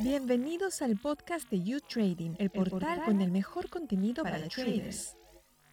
Bienvenidos al podcast de You Trading, el portal con el mejor contenido para traders.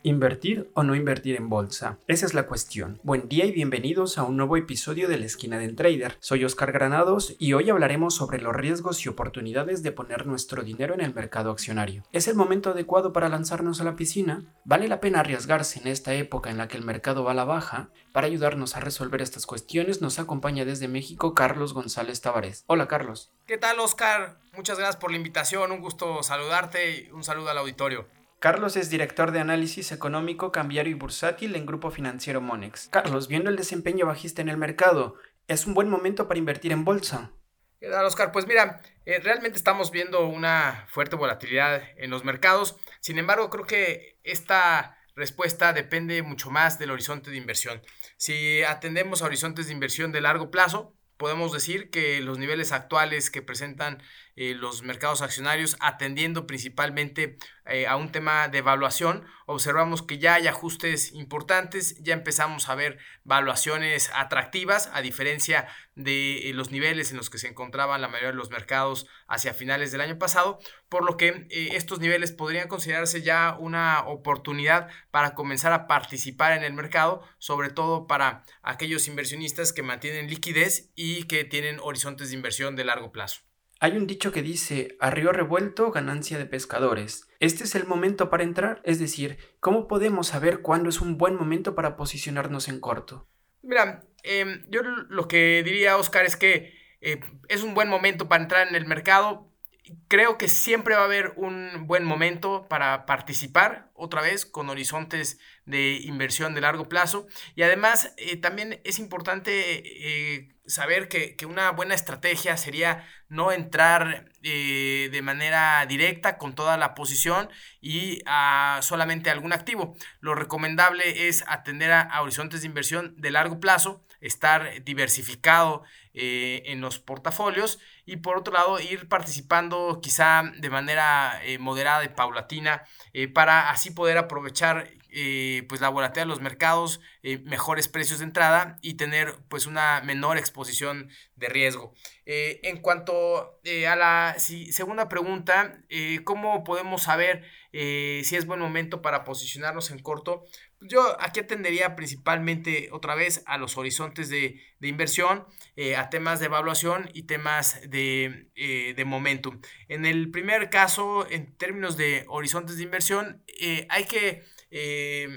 ¿Invertir o no invertir en bolsa? Esa es la cuestión. Buen día y bienvenidos a un nuevo episodio de la esquina del trader. Soy Oscar Granados y hoy hablaremos sobre los riesgos y oportunidades de poner nuestro dinero en el mercado accionario. ¿Es el momento adecuado para lanzarnos a la piscina? ¿Vale la pena arriesgarse en esta época en la que el mercado va a la baja? Para ayudarnos a resolver estas cuestiones nos acompaña desde México Carlos González Tavares. Hola Carlos. ¿Qué tal Oscar? Muchas gracias por la invitación, un gusto saludarte y un saludo al auditorio. Carlos es director de análisis económico, cambiario y bursátil en Grupo Financiero Monex. Carlos, viendo el desempeño bajista en el mercado, ¿es un buen momento para invertir en bolsa? ¿Qué tal, Oscar? Pues mira, eh, realmente estamos viendo una fuerte volatilidad en los mercados. Sin embargo, creo que esta respuesta depende mucho más del horizonte de inversión. Si atendemos a horizontes de inversión de largo plazo, podemos decir que los niveles actuales que presentan eh, los mercados accionarios, atendiendo principalmente eh, a un tema de evaluación, observamos que ya hay ajustes importantes, ya empezamos a ver valuaciones atractivas, a diferencia de eh, los niveles en los que se encontraban la mayoría de los mercados hacia finales del año pasado, por lo que estos niveles podrían considerarse ya una oportunidad para comenzar a participar en el mercado, sobre todo para aquellos inversionistas que mantienen liquidez y que tienen horizontes de inversión de largo plazo. Hay un dicho que dice, a río revuelto, ganancia de pescadores. ¿Este es el momento para entrar? Es decir, ¿cómo podemos saber cuándo es un buen momento para posicionarnos en corto? Mira, em, yo lo que diría, Oscar, es que eh, es un buen momento para entrar en el mercado. Creo que siempre va a haber un buen momento para participar otra vez con horizontes de inversión de largo plazo. Y además eh, también es importante eh, saber que, una buena estrategia sería no entrar eh, de manera directa con toda la posición y a solamente algún activo. Lo recomendable es atender a, horizontes de inversión de largo plazo, estar diversificado en los portafolios y por otro lado ir participando quizá de manera moderada y paulatina para así poder aprovechar eh, pues la volatilidad de los mercados, eh, mejores precios de entrada y tener pues una menor exposición de riesgo. Eh, en cuanto a la segunda pregunta, ¿cómo podemos saber si es buen momento para posicionarnos en corto? Yo aquí atendería principalmente otra vez a los horizontes de, inversión, a temas de evaluación y temas de, de momentum. En el primer caso, en términos de horizontes de inversión, hay que eh,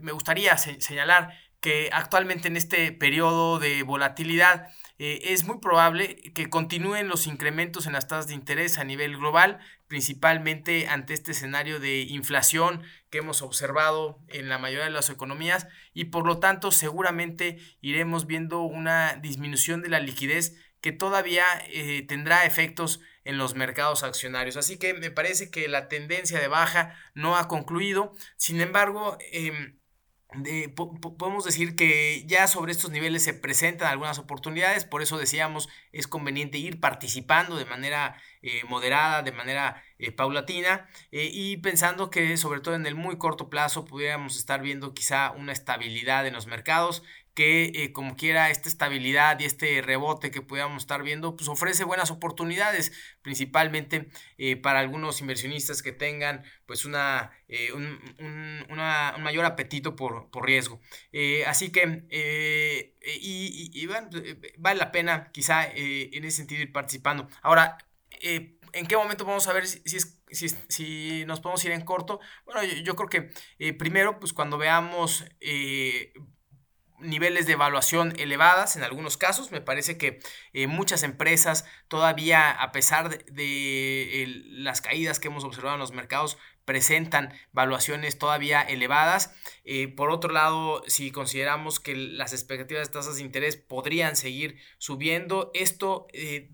me gustaría señalar que actualmente en este periodo de volatilidad eh, es muy probable que continúen los incrementos en las tasas de interés a nivel global, principalmente ante este escenario de inflación que hemos observado en la mayoría de las economías y por lo tanto seguramente iremos viendo una disminución de la liquidez que todavía eh, tendrá efectos en los mercados accionarios. Así que me parece que la tendencia de baja no ha concluido. Sin embargo, em, podemos decir que ya sobre estos niveles se presentan algunas oportunidades, por eso decíamos es conveniente ir participando de manera eh, moderada, de manera eh, paulatina eh, y pensando que sobre todo en el muy corto plazo pudiéramos estar viendo quizá una estabilidad en los mercados que eh, como quiera esta estabilidad y este rebote que pudiéramos estar viendo, pues ofrece buenas oportunidades, principalmente eh, para algunos inversionistas que tengan pues una, eh, un, mayor apetito por, riesgo. así que, y, vale la pena quizá en ese sentido ir participando. Ahora, ¿en qué momento vamos a ver si, si, si, nos podemos ir en corto? Bueno, yo creo que primero, pues cuando veamos niveles de evaluación elevadas en algunos casos. Me parece que eh, muchas empresas todavía, a pesar de, las caídas que hemos observado en los mercados, presentan valuaciones todavía elevadas. Eh, por otro lado, si consideramos que las expectativas de tasas de interés podrían seguir subiendo, esto eh,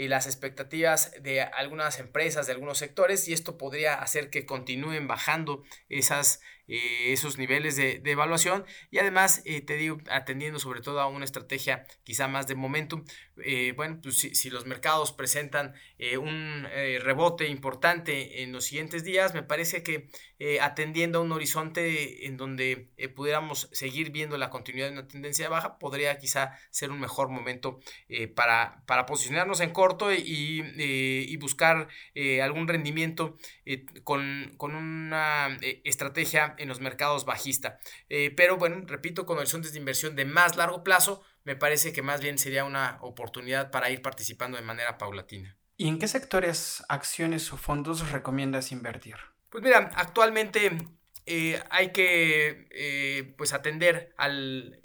dañaría las expectativas de algunas empresas, de algunos sectores, y esto podría hacer que continúen bajando esas eh, esos niveles de, evaluación. Y además, eh, te digo, atendiendo sobre todo a una estrategia quizá más de momentum, eh, bueno, pues si, los mercados presentan un rebote importante en los siguientes días, me parece que atendiendo a un horizonte en donde pudiéramos seguir viendo la continuidad de una tendencia baja, podría quizá ser un mejor momento para, para posicionarnos en corto y, y buscar algún rendimiento con, con una estrategia en los mercados bajista. Eh, pero bueno, repito, con horizontes de inversión de más largo plazo, me parece que más bien sería una oportunidad para ir participando de manera paulatina. ¿Y en qué sectores, acciones o fondos recomiendas invertir? Pues mira, actualmente eh, hay que eh, pues atender al,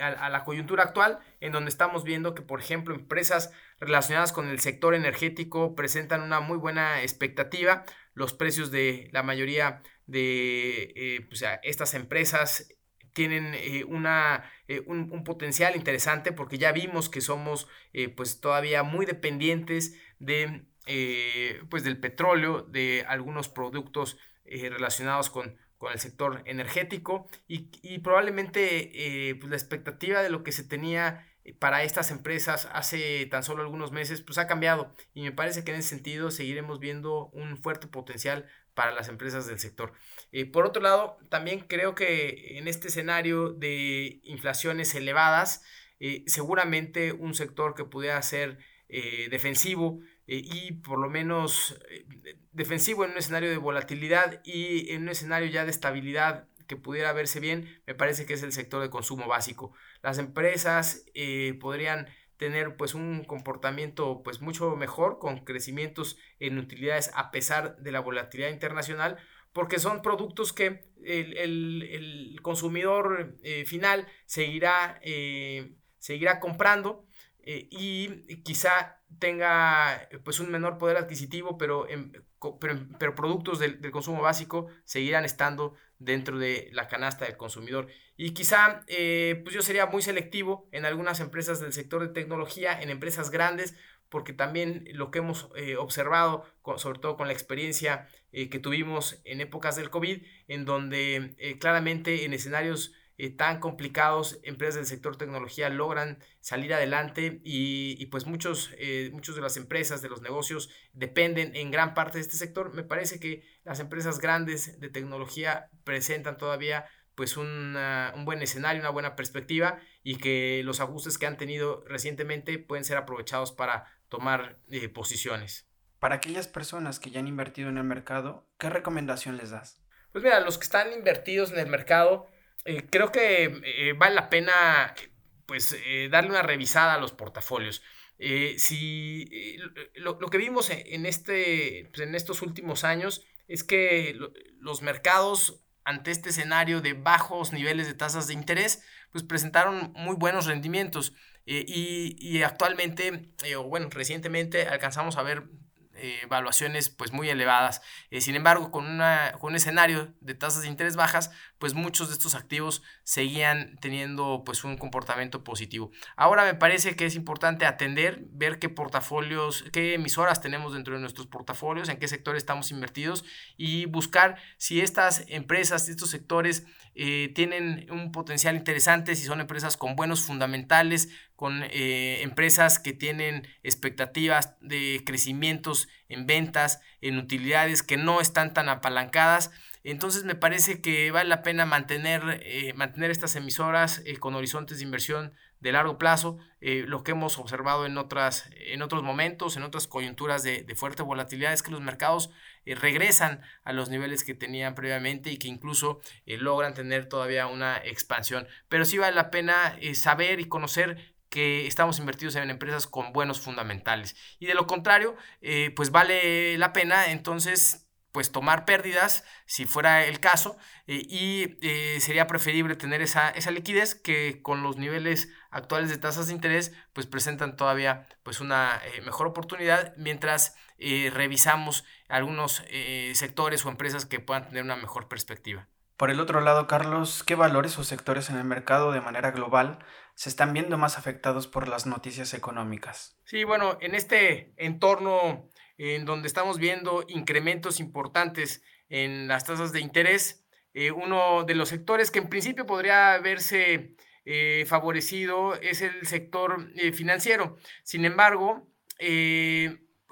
a, la coyuntura actual, en donde estamos viendo que, por ejemplo, empresas relacionadas con el sector energético presentan una muy buena expectativa. Los precios de la mayoría de eh, pues, estas empresas tienen eh, una, eh, un, potencial interesante porque ya vimos que somos pues todavía muy dependientes de, pues del petróleo, de algunos productos relacionados con, con, el sector energético y, probablemente pues la expectativa de lo que se tenía para estas empresas hace tan solo algunos meses pues ha cambiado y me parece que en ese sentido seguiremos viendo un fuerte potencial para las empresas del sector. Eh, por otro lado, también creo que en este escenario de inflaciones elevadas, eh, seguramente un sector que pudiera ser eh, defensivo y por lo menos defensivo en un escenario de volatilidad y en un escenario ya de estabilidad que pudiera verse bien, me parece que es el sector de consumo básico. Las empresas podrían tener pues un comportamiento pues mucho mejor con crecimientos en utilidades a pesar de la volatilidad internacional porque son productos que el, consumidor eh, final seguirá, eh, seguirá comprando eh, y quizá tenga pues un menor poder adquisitivo, pero, pero, productos del, consumo básico seguirán estando dentro de la canasta del consumidor. Y quizá pues yo sería muy selectivo en algunas empresas del sector de tecnología, en empresas grandes, porque también lo que hemos observado, sobre todo con la experiencia que tuvimos en épocas del COVID, en donde claramente en escenarios eh, tan complicados, empresas del sector tecnología logran salir adelante y, pues muchos, eh, muchos de las empresas, de los negocios dependen en gran parte de este sector. Me parece que las empresas grandes de tecnología presentan todavía pues un buen escenario, una buena perspectiva y que los ajustes que han tenido recientemente pueden ser aprovechados para tomar eh, posiciones. Para aquellas personas que ya han invertido en el mercado, ¿qué recomendación les das? Pues mira, los que están invertidos en el mercado, eh, creo que eh, vale la pena pues eh, darle una revisada a los portafolios. si lo, que vimos en, este, pues, en estos últimos años es que los mercados ante este escenario de bajos niveles de tasas de interés, pues presentaron muy buenos rendimientos. y, y, actualmente, bueno, recientemente alcanzamos a ver eh, evaluaciones pues muy elevadas. Eh, sin embargo, con, una, con un escenario de tasas de interés bajas, pues muchos de estos activos seguían teniendo pues un comportamiento positivo. Ahora me parece que es importante atender, ver qué portafolios, qué emisoras tenemos dentro de nuestros portafolios, en qué sectores estamos invertidos y buscar si estas empresas, estos sectores eh, tienen un potencial interesante, si son empresas con buenos fundamentales, con empresas que tienen expectativas de crecimientos en ventas, en utilidades que no están tan apalancadas. Entonces me parece que vale la pena mantener, eh, mantener estas emisoras eh, con horizontes de inversión de largo plazo, lo que hemos observado en, otras, en otros momentos, en otras coyunturas de, de fuerte volatilidad, es que los mercados regresan a los niveles que tenían previamente y que incluso logran tener todavía una expansión. Pero sí vale la pena saber y conocer que estamos invertidos en empresas con buenos fundamentales. Y de lo contrario, eh, pues vale la pena entonces pues tomar pérdidas si fuera el caso eh, y eh, sería preferible tener esa, esa, liquidez que con los niveles actuales de tasas de interés pues presentan todavía pues una mejor oportunidad mientras revisamos algunos sectores o empresas que puedan tener una mejor perspectiva. Por el otro lado, Carlos, ¿qué valores o sectores en el mercado de manera global se están viendo más afectados por las noticias económicas? Sí, bueno, en este entorno en donde estamos viendo incrementos importantes en las tasas de interés, eh, uno de los sectores que en principio podría verse eh, favorecido es el sector eh, financiero. Sin embargo,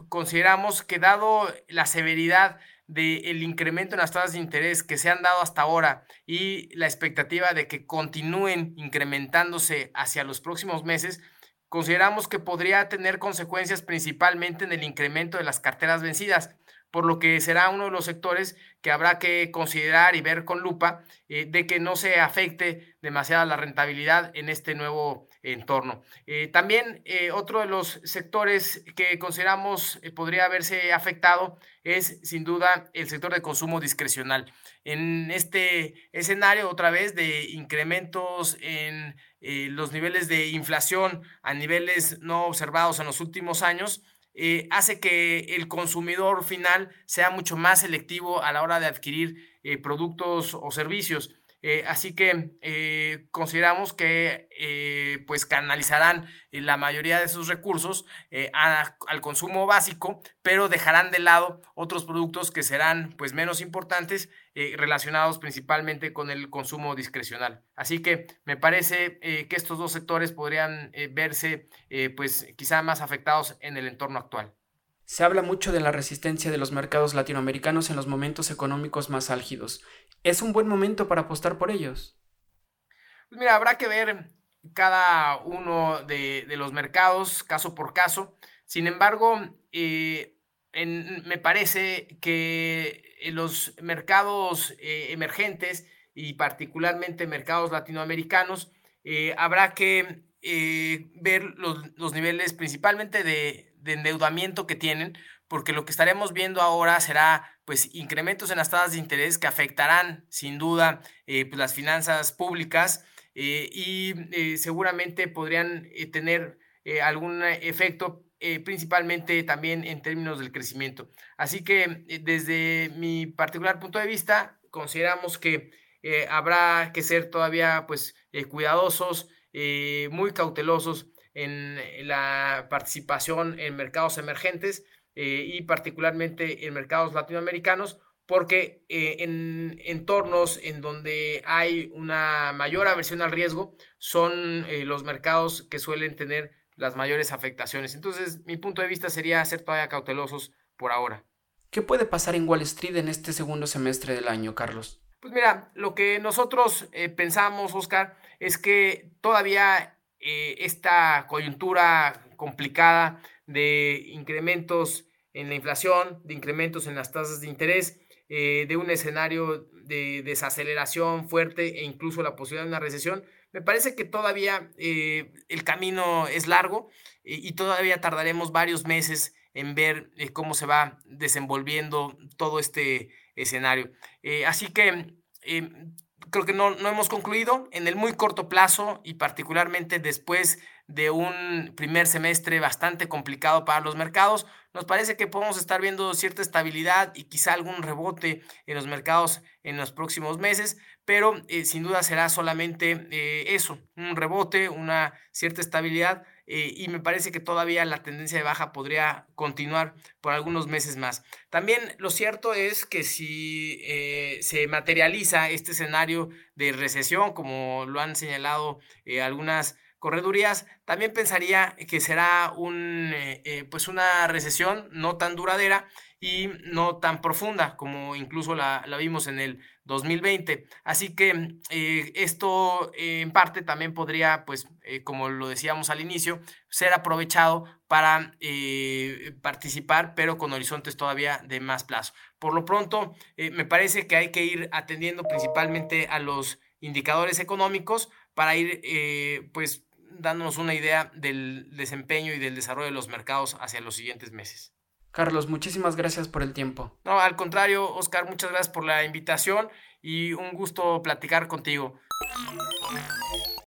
consideramos que dado la severidad del incremento en las tasas de interés que se han dado hasta ahora y la expectativa de que continúen incrementándose hacia los próximos meses, consideramos que podría tener consecuencias principalmente en el incremento de las carteras vencidas, por lo que será uno de los sectores que habrá que considerar y ver con lupa eh, de que no se afecte demasiado la rentabilidad en este nuevo entorno. Eh, también eh, otro de los sectores que consideramos podría haberse afectado es sin duda el sector de consumo discrecional. En este escenario otra vez de incrementos en los niveles de inflación a niveles no observados en los últimos años, eh, hace que el consumidor final sea mucho más selectivo a la hora de adquirir eh, productos o servicios. Eh, así que consideramos que pues canalizarán la mayoría de sus recursos al consumo básico, pero dejarán de lado otros productos que serán pues menos importantes relacionados principalmente con el consumo discrecional. Así que me parece que estos dos sectores podrían verse pues quizá más afectados en el entorno actual. Se habla mucho de la resistencia de los mercados latinoamericanos en los momentos económicos más álgidos. ¿Es un buen momento para apostar por ellos? Pues mira, habrá que ver cada uno de, los mercados caso por caso. Sin embargo, eh, me parece que los mercados eh, emergentes y particularmente mercados latinoamericanos, eh, habrá que ver los, niveles principalmente de, de endeudamiento que tienen, porque lo que estaremos viendo ahora será pues incrementos en las tasas de interés que afectarán sin duda eh, pues, las finanzas públicas eh, y eh, seguramente podrían tener algún efecto principalmente también en términos del crecimiento. Así que desde mi particular punto de vista consideramos que habrá que ser todavía pues cuidadosos, muy cautelosos en la participación en mercados emergentes eh, y particularmente en mercados latinoamericanos, porque eh, en entornos en donde hay una mayor aversión al riesgo son eh, los mercados que suelen tener las mayores afectaciones. Entonces, mi punto de vista sería ser todavía cautelosos por ahora. ¿Qué puede pasar en Wall Street en este segundo semestre del año, Carlos? Pues mira, lo que nosotros pensamos, Oscar, es que todavía eh, esta coyuntura complicada de incrementos en la inflación, de incrementos en las tasas de interés, eh, de un escenario de desaceleración fuerte e incluso la posibilidad de una recesión, me parece que todavía eh, el camino es largo y todavía tardaremos varios meses en ver cómo se va desenvolviendo todo este escenario. así que creo que no, no hemos concluido. En el muy corto plazo y particularmente después de un primer semestre bastante complicado para los mercados, nos parece que podemos estar viendo cierta estabilidad y quizá algún rebote en los mercados en los próximos meses, pero eh, sin duda será solamente eh, eso, un rebote, una cierta estabilidad eh, y me parece que todavía la tendencia de baja podría continuar por algunos meses más. También lo cierto es que si eh, se materializa este escenario de recesión, como lo han señalado eh, algunas corredurías, también pensaría que será un, pues una recesión no tan duradera y no tan profunda como incluso la, la vimos en el 2020. Así que eh, esto en parte también podría, pues, eh, como lo decíamos al inicio, ser aprovechado para eh, participar, pero con horizontes todavía de más plazo. Por lo pronto, me parece que hay que ir atendiendo principalmente a los indicadores económicos para ir, pues, dándonos una idea del desempeño y del desarrollo de los mercados hacia los siguientes meses. Carlos, muchísimas gracias por el tiempo. No, al contrario, Oscar, muchas gracias por la invitación y un gusto platicar contigo.